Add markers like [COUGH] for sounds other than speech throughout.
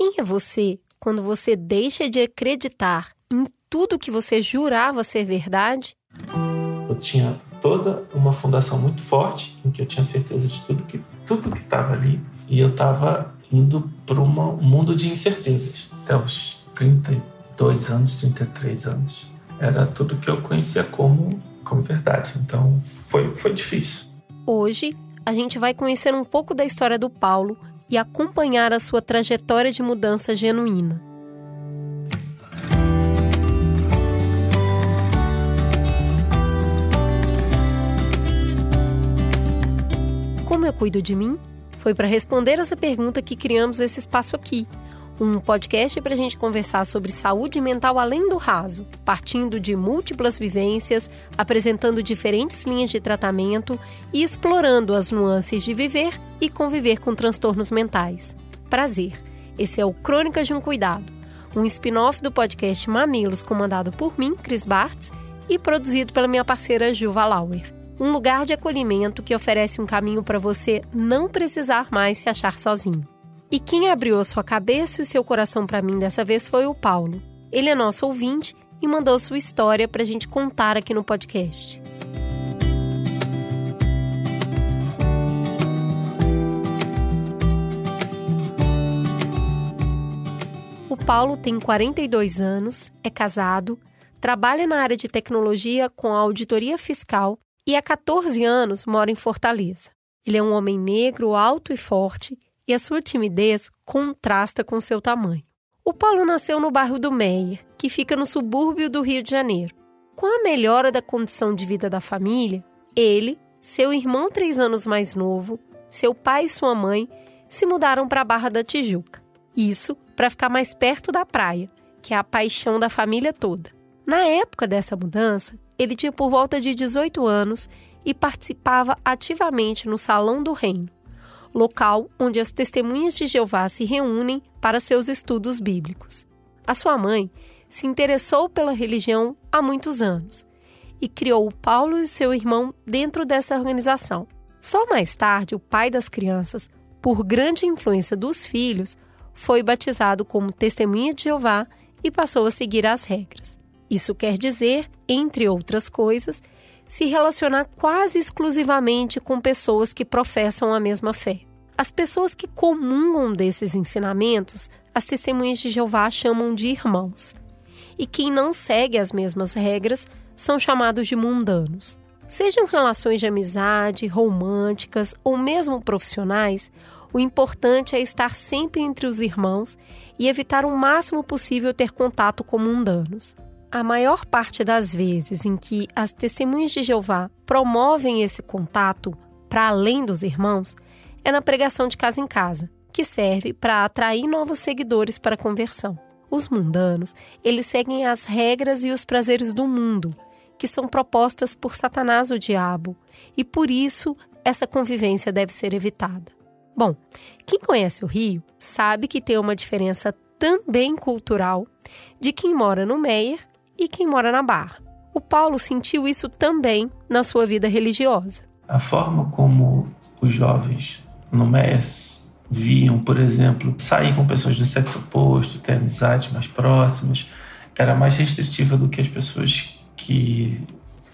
Quem é você quando você deixa de acreditar em tudo que você jurava ser verdade? Eu tinha toda uma fundação muito forte, em que eu tinha certeza de tudo que tudo que estava ali, e eu estava indo para um mundo de incertezas. Até os 32 anos, 33 anos, era tudo que eu conhecia como como verdade. Então foi foi difícil. Hoje a gente vai conhecer um pouco da história do Paulo e acompanhar a sua trajetória de mudança genuína. Como eu cuido de mim? Foi para responder essa pergunta que criamos esse espaço aqui. Um podcast para a gente conversar sobre saúde mental além do raso, partindo de múltiplas vivências, apresentando diferentes linhas de tratamento e explorando as nuances de viver e conviver com transtornos mentais. Prazer! Esse é o Crônicas de um Cuidado, um spin-off do podcast Mamilos, comandado por mim, Cris Bartz, e produzido pela minha parceira Juva Lauer um lugar de acolhimento que oferece um caminho para você não precisar mais se achar sozinho. E quem abriu a sua cabeça e o seu coração para mim dessa vez foi o Paulo. Ele é nosso ouvinte e mandou sua história para a gente contar aqui no podcast. O Paulo tem 42 anos, é casado, trabalha na área de tecnologia com a auditoria fiscal e há 14 anos mora em Fortaleza. Ele é um homem negro, alto e forte, e a sua timidez contrasta com seu tamanho. O Paulo nasceu no bairro do Meier, que fica no subúrbio do Rio de Janeiro. Com a melhora da condição de vida da família, ele, seu irmão três anos mais novo, seu pai e sua mãe se mudaram para a Barra da Tijuca. Isso para ficar mais perto da praia, que é a paixão da família toda. Na época dessa mudança, ele tinha por volta de 18 anos e participava ativamente no Salão do Reino, local onde as testemunhas de Jeová se reúnem para seus estudos bíblicos. A sua mãe se interessou pela religião há muitos anos e criou o Paulo e seu irmão dentro dessa organização. Só mais tarde, o pai das crianças, por grande influência dos filhos, foi batizado como Testemunha de Jeová e passou a seguir as regras. Isso quer dizer, entre outras coisas, se relacionar quase exclusivamente com pessoas que professam a mesma fé. As pessoas que comungam desses ensinamentos, as testemunhas de Jeová chamam de irmãos. E quem não segue as mesmas regras são chamados de mundanos. Sejam relações de amizade, românticas ou mesmo profissionais, o importante é estar sempre entre os irmãos e evitar o máximo possível ter contato com mundanos. A maior parte das vezes em que as testemunhas de Jeová promovem esse contato para além dos irmãos é na pregação de casa em casa, que serve para atrair novos seguidores para a conversão. Os mundanos, eles seguem as regras e os prazeres do mundo, que são propostas por Satanás o diabo, e por isso essa convivência deve ser evitada. Bom, quem conhece o Rio sabe que tem uma diferença também cultural de quem mora no Meier e quem mora na Barra. O Paulo sentiu isso também na sua vida religiosa. A forma como os jovens no MES viam, por exemplo, sair com pessoas do sexo oposto, ter amizades mais próximas, era mais restritiva do que as pessoas que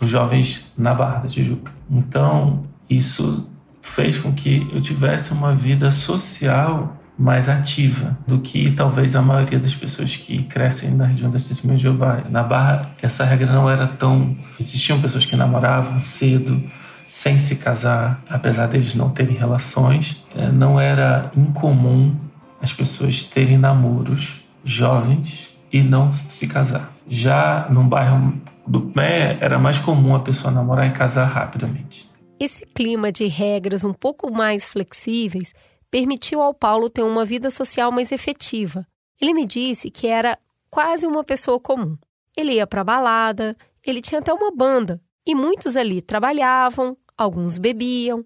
os jovens na Barra da Tijuca. Então, isso fez com que eu tivesse uma vida social mais ativa do que talvez a maioria das pessoas que crescem na região das Testemunhas de Jeová. Na Barra, essa regra não era tão. Existiam pessoas que namoravam cedo, sem se casar, apesar deles não terem relações. É, não era incomum as pessoas terem namoros jovens e não se casar. Já no bairro do Pé, era mais comum a pessoa namorar e casar rapidamente. Esse clima de regras um pouco mais flexíveis permitiu ao Paulo ter uma vida social mais efetiva. Ele me disse que era quase uma pessoa comum. Ele ia para balada, ele tinha até uma banda, e muitos ali trabalhavam, alguns bebiam.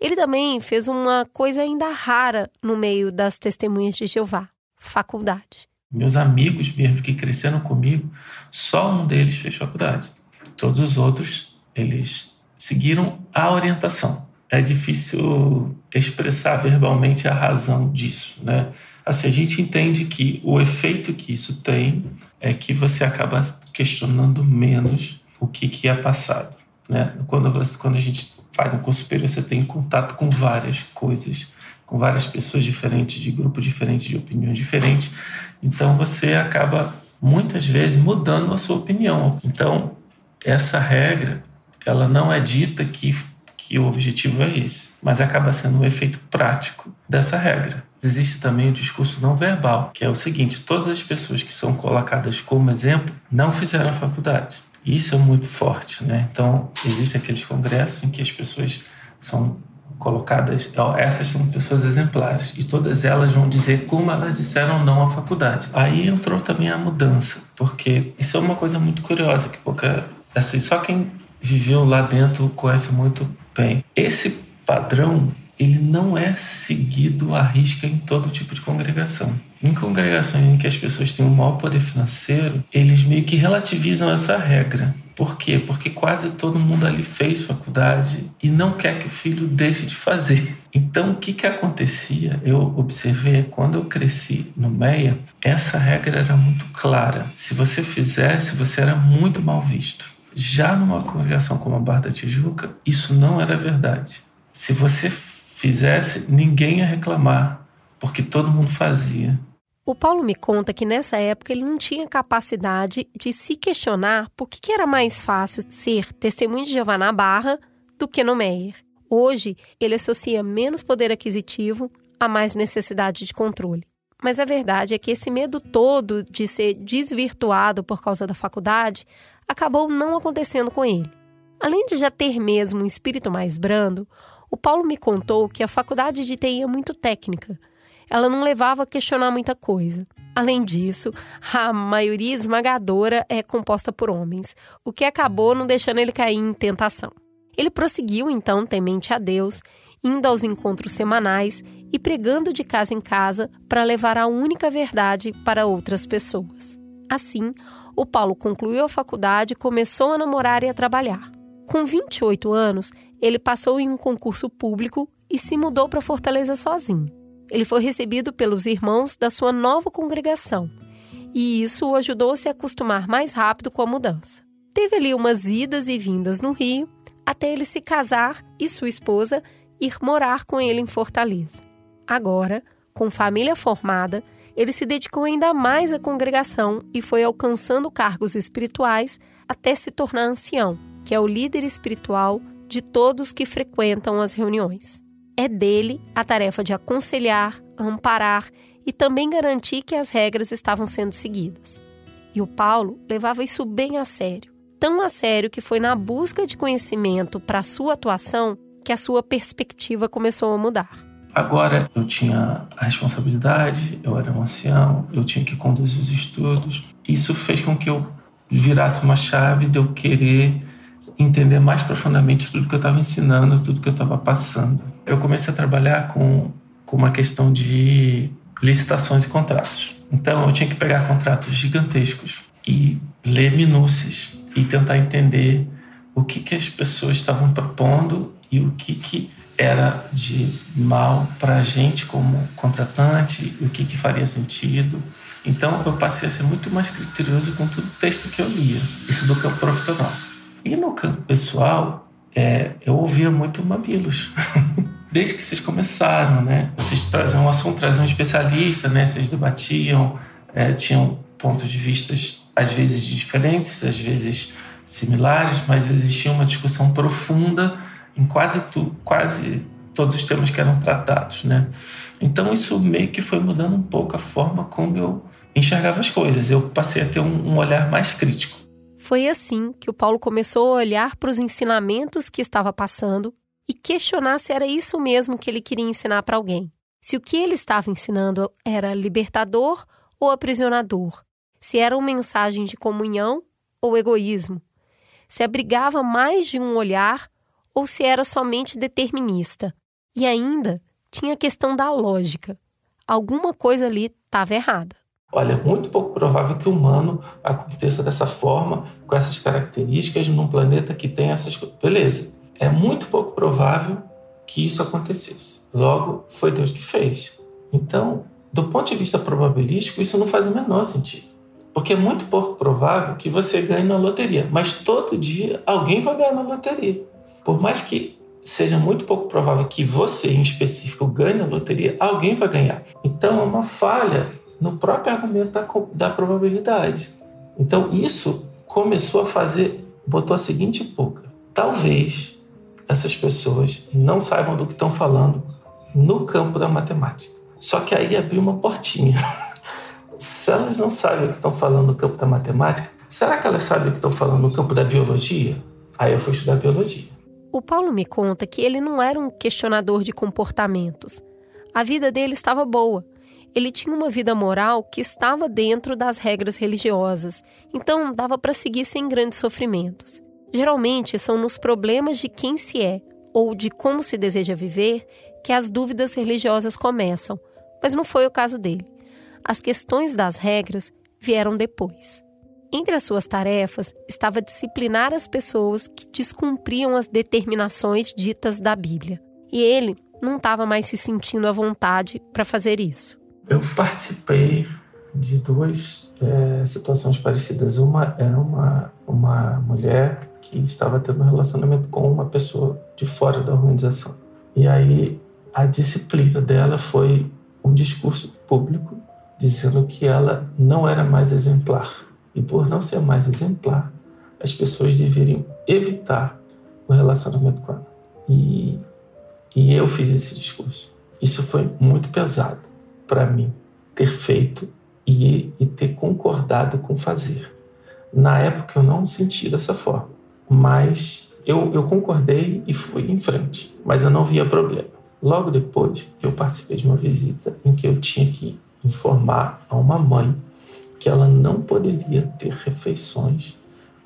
Ele também fez uma coisa ainda rara no meio das testemunhas de Jeová: faculdade. Meus amigos mesmo que cresceram comigo, só um deles fez faculdade. Todos os outros, eles seguiram a orientação é difícil expressar verbalmente a razão disso, né? Assim, a gente entende que o efeito que isso tem é que você acaba questionando menos o que, que é passado. Né? Quando, você, quando a gente faz um curso superior, você tem contato com várias coisas, com várias pessoas diferentes, de grupos diferentes, de opiniões diferentes. Então você acaba muitas vezes mudando a sua opinião. Então essa regra, ela não é dita que que o objetivo é esse, mas acaba sendo um efeito prático dessa regra. Existe também o discurso não verbal, que é o seguinte: todas as pessoas que são colocadas como exemplo não fizeram a faculdade. Isso é muito forte, né? Então, existem aqueles congressos em que as pessoas são colocadas, essas são pessoas exemplares, e todas elas vão dizer como elas disseram não à faculdade. Aí entrou também a mudança, porque isso é uma coisa muito curiosa, que pouca, assim, só quem viveu lá dentro conhece muito bem. Esse padrão ele não é seguido à risca em todo tipo de congregação. Em congregações em que as pessoas têm um maior poder financeiro, eles meio que relativizam essa regra. Por quê? Porque quase todo mundo ali fez faculdade e não quer que o filho deixe de fazer. Então, o que, que acontecia? Eu observei quando eu cresci no MEIA, essa regra era muito clara. Se você fizesse, você era muito mal visto. Já numa congregação como a Barra da Tijuca, isso não era verdade. Se você fizesse, ninguém ia reclamar, porque todo mundo fazia. O Paulo me conta que nessa época ele não tinha capacidade de se questionar por que era mais fácil ser testemunho de Jeová na Barra do que no Meyer. Hoje, ele associa menos poder aquisitivo a mais necessidade de controle. Mas a verdade é que esse medo todo de ser desvirtuado por causa da faculdade acabou não acontecendo com ele. Além de já ter mesmo um espírito mais brando, o Paulo me contou que a faculdade de TI é muito técnica. Ela não levava a questionar muita coisa. Além disso, a maioria esmagadora é composta por homens, o que acabou não deixando ele cair em tentação. Ele prosseguiu então, temente a Deus, indo aos encontros semanais e pregando de casa em casa para levar a única verdade para outras pessoas. Assim, o Paulo concluiu a faculdade começou a namorar e a trabalhar. Com 28 anos, ele passou em um concurso público e se mudou para Fortaleza sozinho. Ele foi recebido pelos irmãos da sua nova congregação, e isso o ajudou a se acostumar mais rápido com a mudança. Teve ali umas idas e vindas no Rio, até ele se casar e sua esposa ir morar com ele em Fortaleza. Agora, com família formada, ele se dedicou ainda mais à congregação e foi alcançando cargos espirituais até se tornar ancião que é o líder espiritual de todos que frequentam as reuniões. É dele a tarefa de aconselhar, amparar e também garantir que as regras estavam sendo seguidas. E o Paulo levava isso bem a sério. Tão a sério que foi na busca de conhecimento para sua atuação que a sua perspectiva começou a mudar. Agora eu tinha a responsabilidade, eu era um ancião, eu tinha que conduzir os estudos. Isso fez com que eu virasse uma chave de eu querer entender mais profundamente tudo que eu estava ensinando, tudo que eu estava passando. Eu comecei a trabalhar com, com uma questão de licitações e contratos. Então eu tinha que pegar contratos gigantescos e ler minúcias e tentar entender o que, que as pessoas estavam propondo e o que, que era de mal para a gente como contratante, o que, que faria sentido. Então eu passei a ser muito mais criterioso com todo o texto que eu lia, isso do campo profissional. E no campo pessoal, é, eu ouvia muito Mamilos. [LAUGHS] Desde que vocês começaram, né? Vocês traziam um assunto, traziam um especialista, né? Vocês debatiam, é, tinham pontos de vistas às vezes diferentes, às vezes similares, mas existia uma discussão profunda em quase tu, quase todos os temas que eram tratados, né? Então isso meio que foi mudando um pouco a forma como eu enxergava as coisas. Eu passei a ter um, um olhar mais crítico. Foi assim que o Paulo começou a olhar para os ensinamentos que estava passando e questionar se era isso mesmo que ele queria ensinar para alguém. Se o que ele estava ensinando era libertador ou aprisionador, se era uma mensagem de comunhão ou egoísmo, se abrigava mais de um olhar ou se era somente determinista. E ainda tinha a questão da lógica. Alguma coisa ali estava errada. Olha, é muito pouco provável que o humano aconteça dessa forma, com essas características, num planeta que tem essas coisas. Beleza. É muito pouco provável que isso acontecesse. Logo, foi Deus que fez. Então, do ponto de vista probabilístico, isso não faz o menor sentido. Porque é muito pouco provável que você ganhe na loteria, mas todo dia alguém vai ganhar na loteria. Por mais que seja muito pouco provável que você, em específico, ganhe na loteria, alguém vai ganhar. Então é uma falha no próprio argumento da, da probabilidade. Então isso começou a fazer, botou a seguinte pulga. Talvez essas pessoas não saibam do que estão falando no campo da matemática. Só que aí abriu uma portinha. [LAUGHS] Se elas não sabem o que estão falando no campo da matemática, será que elas sabem o que estão falando no campo da biologia? Aí eu fui estudar biologia. O Paulo me conta que ele não era um questionador de comportamentos. A vida dele estava boa. Ele tinha uma vida moral que estava dentro das regras religiosas, então dava para seguir sem grandes sofrimentos. Geralmente são nos problemas de quem se é ou de como se deseja viver que as dúvidas religiosas começam, mas não foi o caso dele. As questões das regras vieram depois. Entre as suas tarefas estava disciplinar as pessoas que descumpriam as determinações ditas da Bíblia. E ele não estava mais se sentindo à vontade para fazer isso. Eu participei de duas é, situações parecidas. Uma era uma, uma mulher que estava tendo um relacionamento com uma pessoa de fora da organização. E aí a disciplina dela foi um discurso público dizendo que ela não era mais exemplar. E por não ser mais exemplar, as pessoas deveriam evitar o relacionamento com ela. E, e eu fiz esse discurso. Isso foi muito pesado para mim ter feito e, e ter concordado com fazer. Na época eu não senti dessa forma, mas eu, eu concordei e fui em frente, mas eu não via problema. Logo depois, eu participei de uma visita em que eu tinha que informar a uma mãe que ela não poderia ter refeições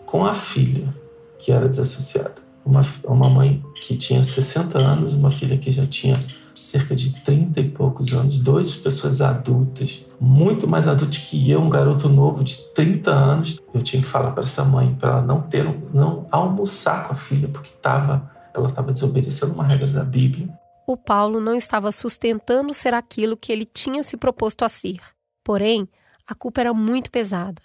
com a filha que era desassociada. Uma, uma mãe que tinha 60 anos, uma filha que já tinha cerca de 30 e poucos anos, duas pessoas adultas, muito mais adultas que eu, um garoto novo de 30 anos. Eu tinha que falar para essa mãe para ela não ter, não almoçar com a filha porque tava, ela estava desobedecendo uma regra da Bíblia o Paulo não estava sustentando ser aquilo que ele tinha se proposto a ser. Porém, a culpa era muito pesada.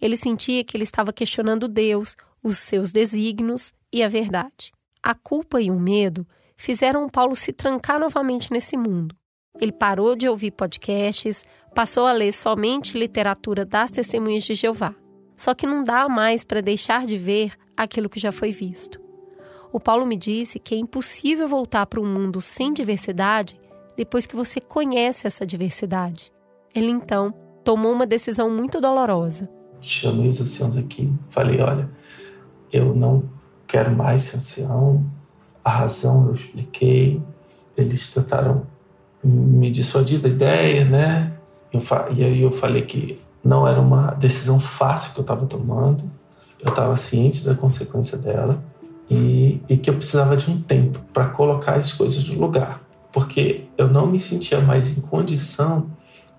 Ele sentia que ele estava questionando Deus, os seus desígnios e a verdade. A culpa e o medo fizeram Paulo se trancar novamente nesse mundo. Ele parou de ouvir podcasts, passou a ler somente literatura das testemunhas de Jeová. Só que não dá mais para deixar de ver aquilo que já foi visto. O Paulo me disse que é impossível voltar para um mundo sem diversidade depois que você conhece essa diversidade. Ele então tomou uma decisão muito dolorosa. Chamei os anciãos aqui, falei: olha, eu não quero mais ser ancião, a razão eu expliquei, eles tentaram me dissuadir da ideia, né? Eu, e aí eu falei que não era uma decisão fácil que eu estava tomando, eu estava ciente da consequência dela e, e que eu precisava de um tempo para colocar as coisas no lugar, porque eu não me sentia mais em condição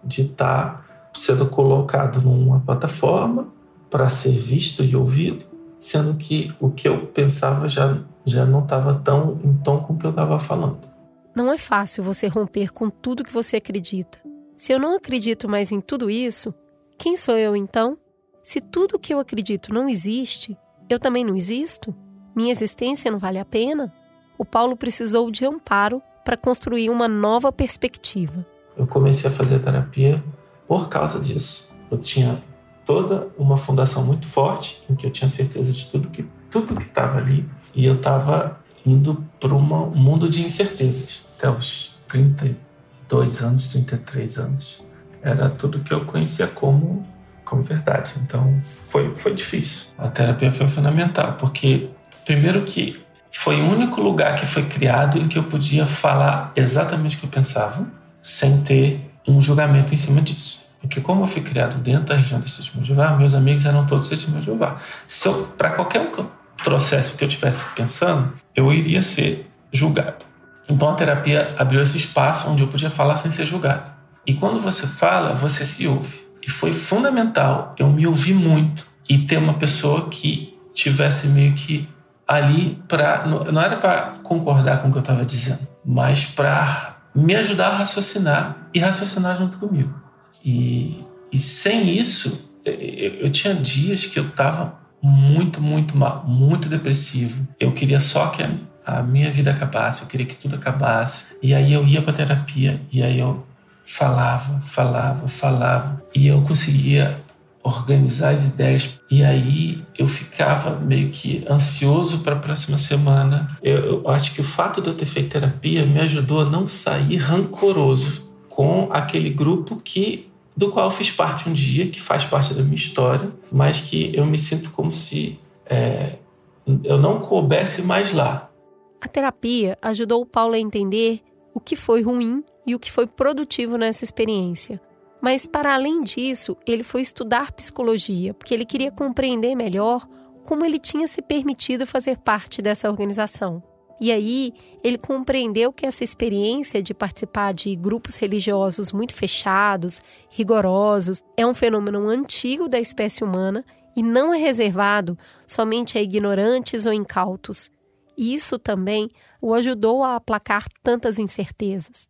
de estar tá sendo colocado numa plataforma para ser visto e ouvido, sendo que o que eu pensava já, já não estava tão em tom com o que eu estava falando. Não é fácil você romper com tudo que você acredita. Se eu não acredito mais em tudo isso, quem sou eu então? Se tudo que eu acredito não existe, eu também não existo? Minha existência não vale a pena? O Paulo precisou de amparo para construir uma nova perspectiva. Eu comecei a fazer terapia por causa disso. Eu tinha toda uma fundação muito forte em que eu tinha certeza de tudo que tudo que estava ali e eu estava indo para um mundo de incertezas até os 32 anos, 33 anos. Era tudo que eu conhecia como como verdade. Então foi foi difícil. A terapia foi fundamental porque Primeiro que foi o único lugar que foi criado em que eu podia falar exatamente o que eu pensava, sem ter um julgamento em cima disso. Porque como eu fui criado dentro da região desse Testemunho de Jeová, meus amigos eram todos Testemunhos de Jeová. Se eu, para qualquer um que eu que eu estivesse pensando, eu iria ser julgado. Então a terapia abriu esse espaço onde eu podia falar sem ser julgado. E quando você fala, você se ouve. E foi fundamental eu me ouvir muito e ter uma pessoa que tivesse meio que ali para não era para concordar com o que eu estava dizendo, mas para me ajudar a raciocinar e raciocinar junto comigo. E, e sem isso, eu, eu tinha dias que eu estava muito, muito mal, muito depressivo. Eu queria só que a, a minha vida acabasse, eu queria que tudo acabasse. E aí eu ia para terapia e aí eu falava, falava, falava e eu conseguia organizar as ideias. E aí eu ficava meio que ansioso para a próxima semana. Eu, eu, acho que o fato de eu ter feito terapia me ajudou a não sair rancoroso com aquele grupo que do qual eu fiz parte um dia, que faz parte da minha história, mas que eu me sinto como se é, eu não coubesse mais lá. A terapia ajudou o Paulo a entender o que foi ruim e o que foi produtivo nessa experiência. Mas, para além disso, ele foi estudar psicologia, porque ele queria compreender melhor como ele tinha se permitido fazer parte dessa organização. E aí, ele compreendeu que essa experiência de participar de grupos religiosos muito fechados, rigorosos, é um fenômeno antigo da espécie humana e não é reservado somente a ignorantes ou incautos. E isso também o ajudou a aplacar tantas incertezas.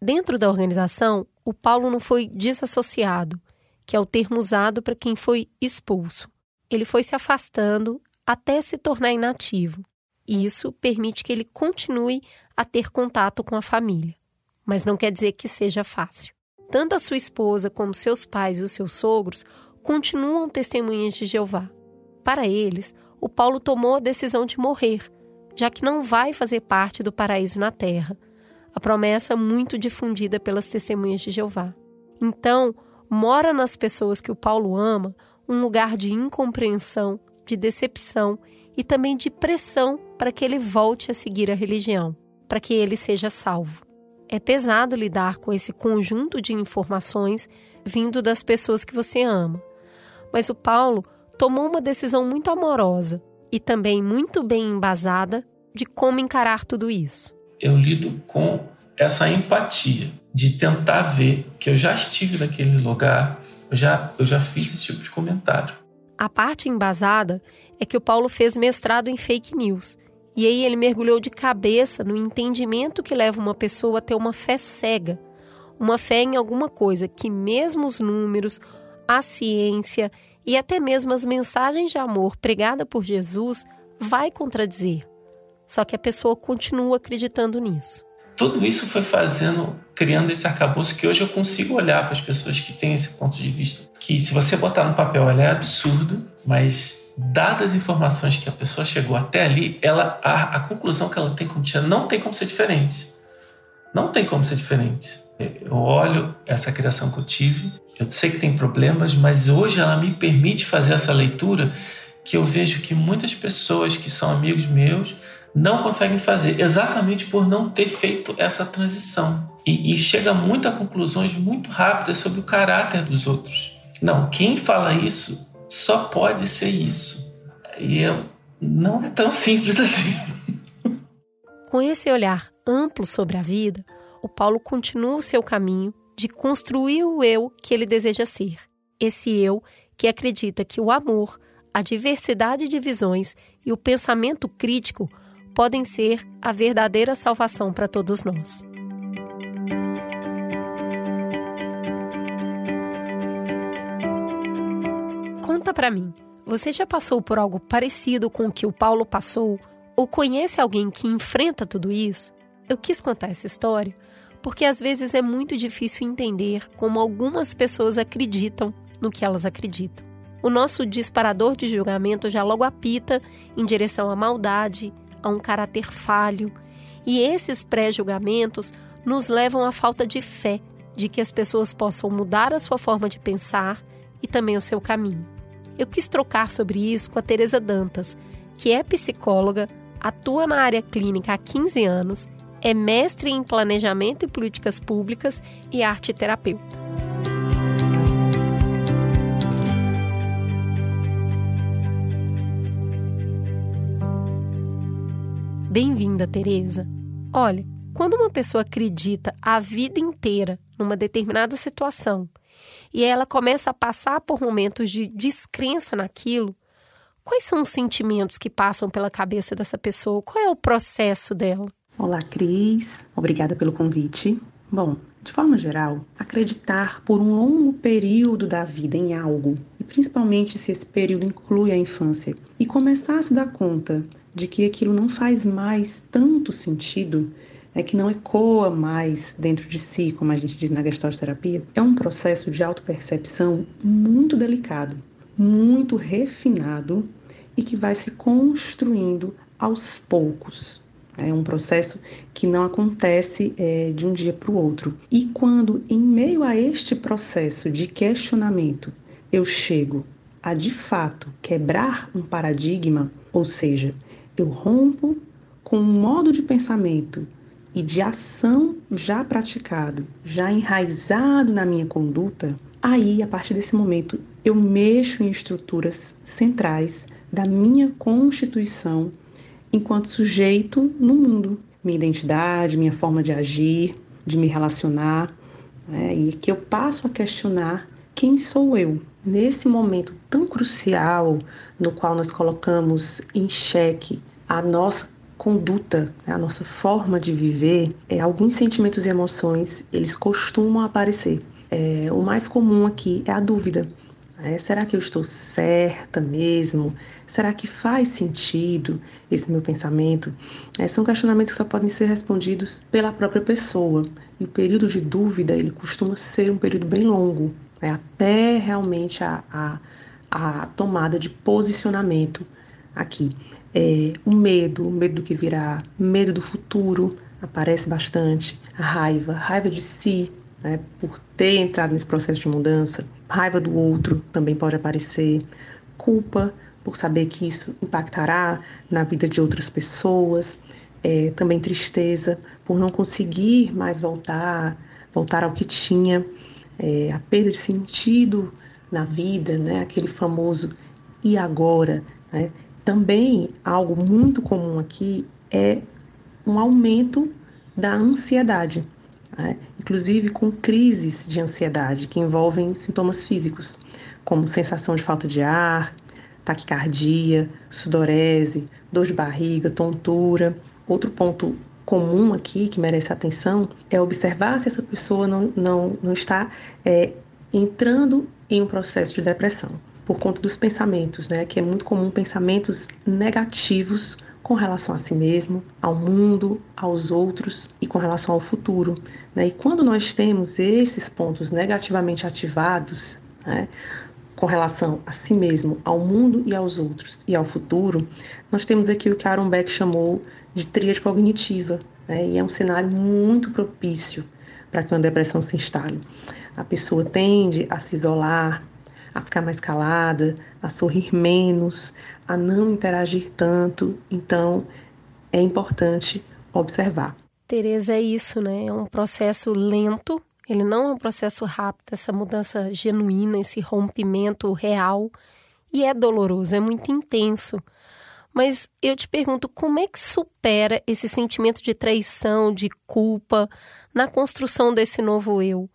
Dentro da organização, o Paulo não foi desassociado, que é o termo usado para quem foi expulso. Ele foi se afastando até se tornar inativo. E isso permite que ele continue a ter contato com a família. Mas não quer dizer que seja fácil. Tanto a sua esposa como seus pais e os seus sogros continuam testemunhas de Jeová. Para eles, o Paulo tomou a decisão de morrer, já que não vai fazer parte do paraíso na terra, a promessa muito difundida pelas testemunhas de Jeová. Então, mora nas pessoas que o Paulo ama um lugar de incompreensão, de decepção e também de pressão para que ele volte a seguir a religião, para que ele seja salvo. É pesado lidar com esse conjunto de informações vindo das pessoas que você ama. Mas o Paulo tomou uma decisão muito amorosa e também muito bem embasada de como encarar tudo isso eu lido com essa empatia de tentar ver que eu já estive naquele lugar, eu já, eu já fiz esse tipo de comentário. A parte embasada é que o Paulo fez mestrado em fake news. E aí ele mergulhou de cabeça no entendimento que leva uma pessoa a ter uma fé cega, uma fé em alguma coisa que mesmo os números, a ciência e até mesmo as mensagens de amor pregada por Jesus vai contradizer. Só que a pessoa continua acreditando nisso. Tudo isso foi fazendo, criando esse arcabouço que hoje eu consigo olhar para as pessoas que têm esse ponto de vista. Que se você botar no papel, ela é absurdo, mas dadas as informações que a pessoa chegou até ali, ela a, a conclusão que ela tem como tirar não tem como ser diferente. Não tem como ser diferente. Eu olho essa criação que eu tive, eu sei que tem problemas, mas hoje ela me permite fazer essa leitura que eu vejo que muitas pessoas que são amigos meus não conseguem fazer, exatamente por não ter feito essa transição. E, e chega muito a conclusões muito rápidas sobre o caráter dos outros. Não, quem fala isso só pode ser isso. E eu, não é tão simples [LAUGHS] assim. Com esse olhar amplo sobre a vida, o Paulo continua o seu caminho de construir o eu que ele deseja ser. Esse eu que acredita que o amor, a diversidade de visões e o pensamento crítico podem ser a verdadeira salvação para todos nós. Conta para mim, você já passou por algo parecido com o que o Paulo passou ou conhece alguém que enfrenta tudo isso? Eu quis contar essa história porque às vezes é muito difícil entender como algumas pessoas acreditam no que elas acreditam. O nosso disparador de julgamento já logo apita em direção à maldade, a um caráter falho, e esses pré-julgamentos nos levam à falta de fé de que as pessoas possam mudar a sua forma de pensar e também o seu caminho. Eu quis trocar sobre isso com a Teresa Dantas, que é psicóloga, atua na área clínica há 15 anos, é mestre em planejamento e políticas públicas e arte terapeuta. Bem-vinda, Teresa. Olha, quando uma pessoa acredita a vida inteira numa determinada situação e ela começa a passar por momentos de descrença naquilo, quais são os sentimentos que passam pela cabeça dessa pessoa? Qual é o processo dela? Olá, Cris. Obrigada pelo convite. Bom, de forma geral, acreditar por um longo período da vida em algo, e principalmente se esse período inclui a infância, e começar a se dar conta de que aquilo não faz mais tanto sentido, é que não ecoa mais dentro de si, como a gente diz na Gestalt terapia, é um processo de autopercepção muito delicado, muito refinado e que vai se construindo aos poucos. É um processo que não acontece é, de um dia para o outro. E quando, em meio a este processo de questionamento, eu chego a de fato quebrar um paradigma, ou seja, eu rompo com um modo de pensamento e de ação já praticado, já enraizado na minha conduta, aí, a partir desse momento, eu mexo em estruturas centrais da minha constituição enquanto sujeito no mundo. Minha identidade, minha forma de agir, de me relacionar, né? e que eu passo a questionar quem sou eu. Nesse momento tão crucial no qual nós colocamos em xeque a nossa conduta, né? a nossa forma de viver, é, alguns sentimentos e emoções eles costumam aparecer. É, o mais comum aqui é a dúvida. É, será que eu estou certa mesmo? Será que faz sentido esse meu pensamento? É, são questionamentos que só podem ser respondidos pela própria pessoa. E o período de dúvida ele costuma ser um período bem longo, é, até realmente a, a, a tomada de posicionamento aqui. É, o medo, o medo do que virá, medo do futuro aparece bastante, a raiva, raiva de si, né, por ter entrado nesse processo de mudança, raiva do outro também pode aparecer, culpa por saber que isso impactará na vida de outras pessoas, é, também tristeza por não conseguir mais voltar, voltar ao que tinha, é, a perda de sentido na vida, né, aquele famoso e agora, né? Também algo muito comum aqui é um aumento da ansiedade né? inclusive com crises de ansiedade que envolvem sintomas físicos, como sensação de falta de ar, taquicardia, sudorese, dor de barriga, tontura. Outro ponto comum aqui que merece atenção é observar se essa pessoa não, não, não está é, entrando em um processo de depressão por conta dos pensamentos, né? Que é muito comum pensamentos negativos com relação a si mesmo, ao mundo, aos outros e com relação ao futuro. Né? E quando nós temos esses pontos negativamente ativados, né, com relação a si mesmo, ao mundo e aos outros e ao futuro, nós temos aqui o que Aaron Beck chamou de tríade cognitiva, né? e é um cenário muito propício para que uma depressão se instale. A pessoa tende a se isolar, a ficar mais calada, a sorrir menos, a não interagir tanto. Então, é importante observar. Tereza, é isso, né? É um processo lento, ele não é um processo rápido, essa mudança genuína, esse rompimento real. E é doloroso, é muito intenso. Mas eu te pergunto, como é que supera esse sentimento de traição, de culpa, na construção desse novo eu?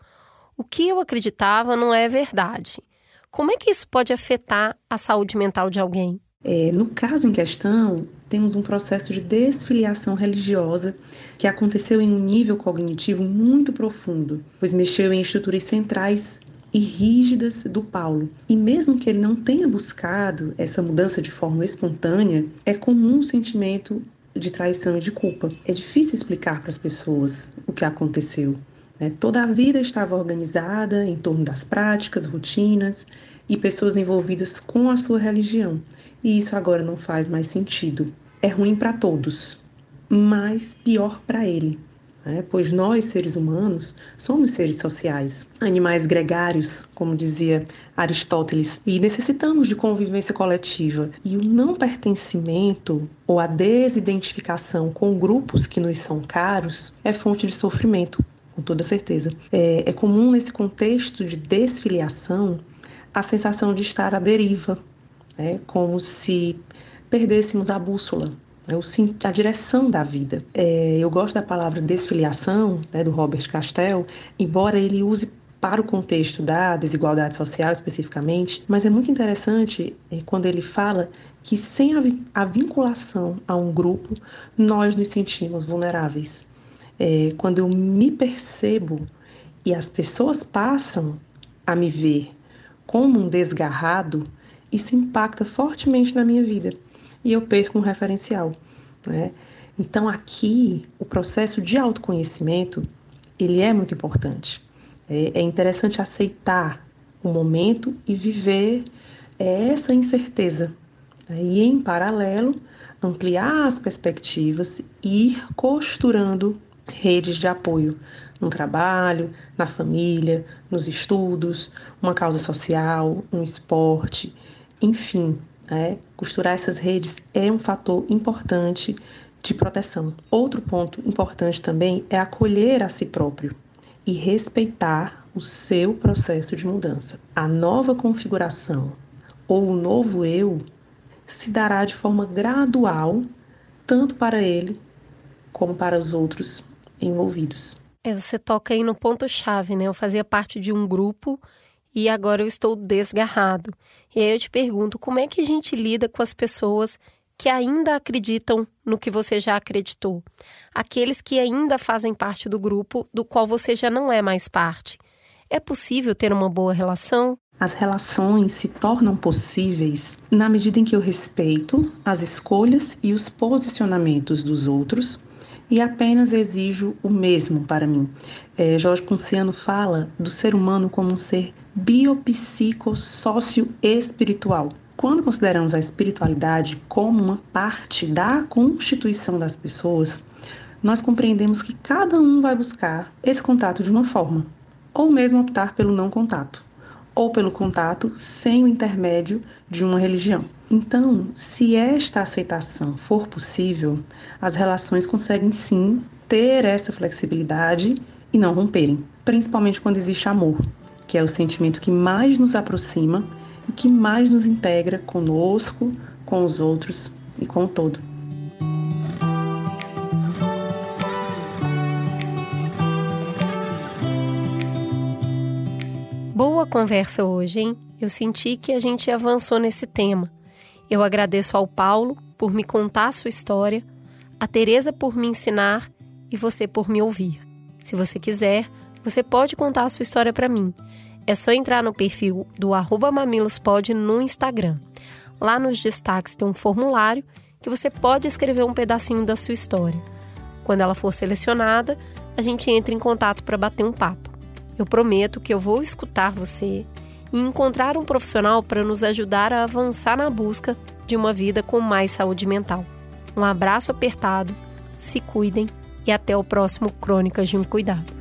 O que eu acreditava não é verdade. Como é que isso pode afetar a saúde mental de alguém? É, no caso em questão, temos um processo de desfiliação religiosa que aconteceu em um nível cognitivo muito profundo, pois mexeu em estruturas centrais e rígidas do Paulo. E mesmo que ele não tenha buscado essa mudança de forma espontânea, é comum o sentimento de traição e de culpa. É difícil explicar para as pessoas o que aconteceu. Né? Toda a vida estava organizada em torno das práticas, rotinas e pessoas envolvidas com a sua religião. E isso agora não faz mais sentido. É ruim para todos, mas pior para ele. Né? Pois nós, seres humanos, somos seres sociais, animais gregários, como dizia Aristóteles, e necessitamos de convivência coletiva. E o não pertencimento ou a desidentificação com grupos que nos são caros é fonte de sofrimento com toda certeza. É, é comum nesse contexto de desfiliação a sensação de estar à deriva, né? como se perdêssemos a bússola, né? a direção da vida. É, eu gosto da palavra desfiliação, né, do Robert Castell, embora ele use para o contexto da desigualdade social especificamente, mas é muito interessante é, quando ele fala que sem a, vinculação a um grupo, nós nos sentimos vulneráveis. É, quando eu me percebo e as pessoas passam a me ver como um desgarrado, isso impacta fortemente na minha vida e eu perco um referencial. Né? Então aqui o processo de autoconhecimento ele é muito importante. É, é interessante aceitar o momento e viver essa incerteza. Né? E em paralelo ampliar as perspectivas e ir costurando redes de apoio no trabalho, na família, nos estudos, uma causa social, um esporte, enfim, né? costurar essas redes é um fator importante de proteção. Outro ponto importante também é acolher a si próprio e respeitar o seu processo de mudança. A nova configuração ou o novo eu se dará de forma gradual, tanto para ele como para os outros envolvidos. É, você toca aí no ponto-chave, né? Eu fazia parte de um grupo e agora eu estou desgarrado. E aí eu te pergunto, como é que a gente lida com as pessoas que ainda acreditam no que você já acreditou? Aqueles que ainda fazem parte do grupo do qual você já não é mais parte. É possível ter uma boa relação? As relações se tornam possíveis na medida em que eu respeito as escolhas e os posicionamentos dos outros e apenas exijo o mesmo para mim. É, Jorge Ponciano fala do ser humano como um ser biopsicossócio-espiritual. Quando consideramos a espiritualidade como uma parte da constituição das pessoas, nós compreendemos que cada um vai buscar esse contato de uma forma, ou mesmo optar pelo não contato, ou pelo contato sem o intermédio de uma religião. Então, se esta aceitação for possível, as relações conseguem sim ter essa flexibilidade e não romperem, principalmente quando existe amor, que é o sentimento que mais nos aproxima e que mais nos integra conosco, com os outros e com o todo. Boa conversa hoje, hein? Eu senti que a gente avançou nesse tema. Eu agradeço ao Paulo por me contar a sua história, a Teresa por me ensinar e você por me ouvir. Se você quiser, você pode contar a sua história para mim. É só entrar no perfil do mamilospod no Instagram. Lá nos destaques tem um formulário que você pode escrever um pedacinho da sua história. Quando ela for selecionada, a gente entra em contato para bater um papo. Eu prometo que eu vou escutar você e encontrar um profissional para nos ajudar a avançar na busca de uma vida com mais saúde mental. Um abraço apertado, se cuidem e até o próximo Crônicas de um Cuidado.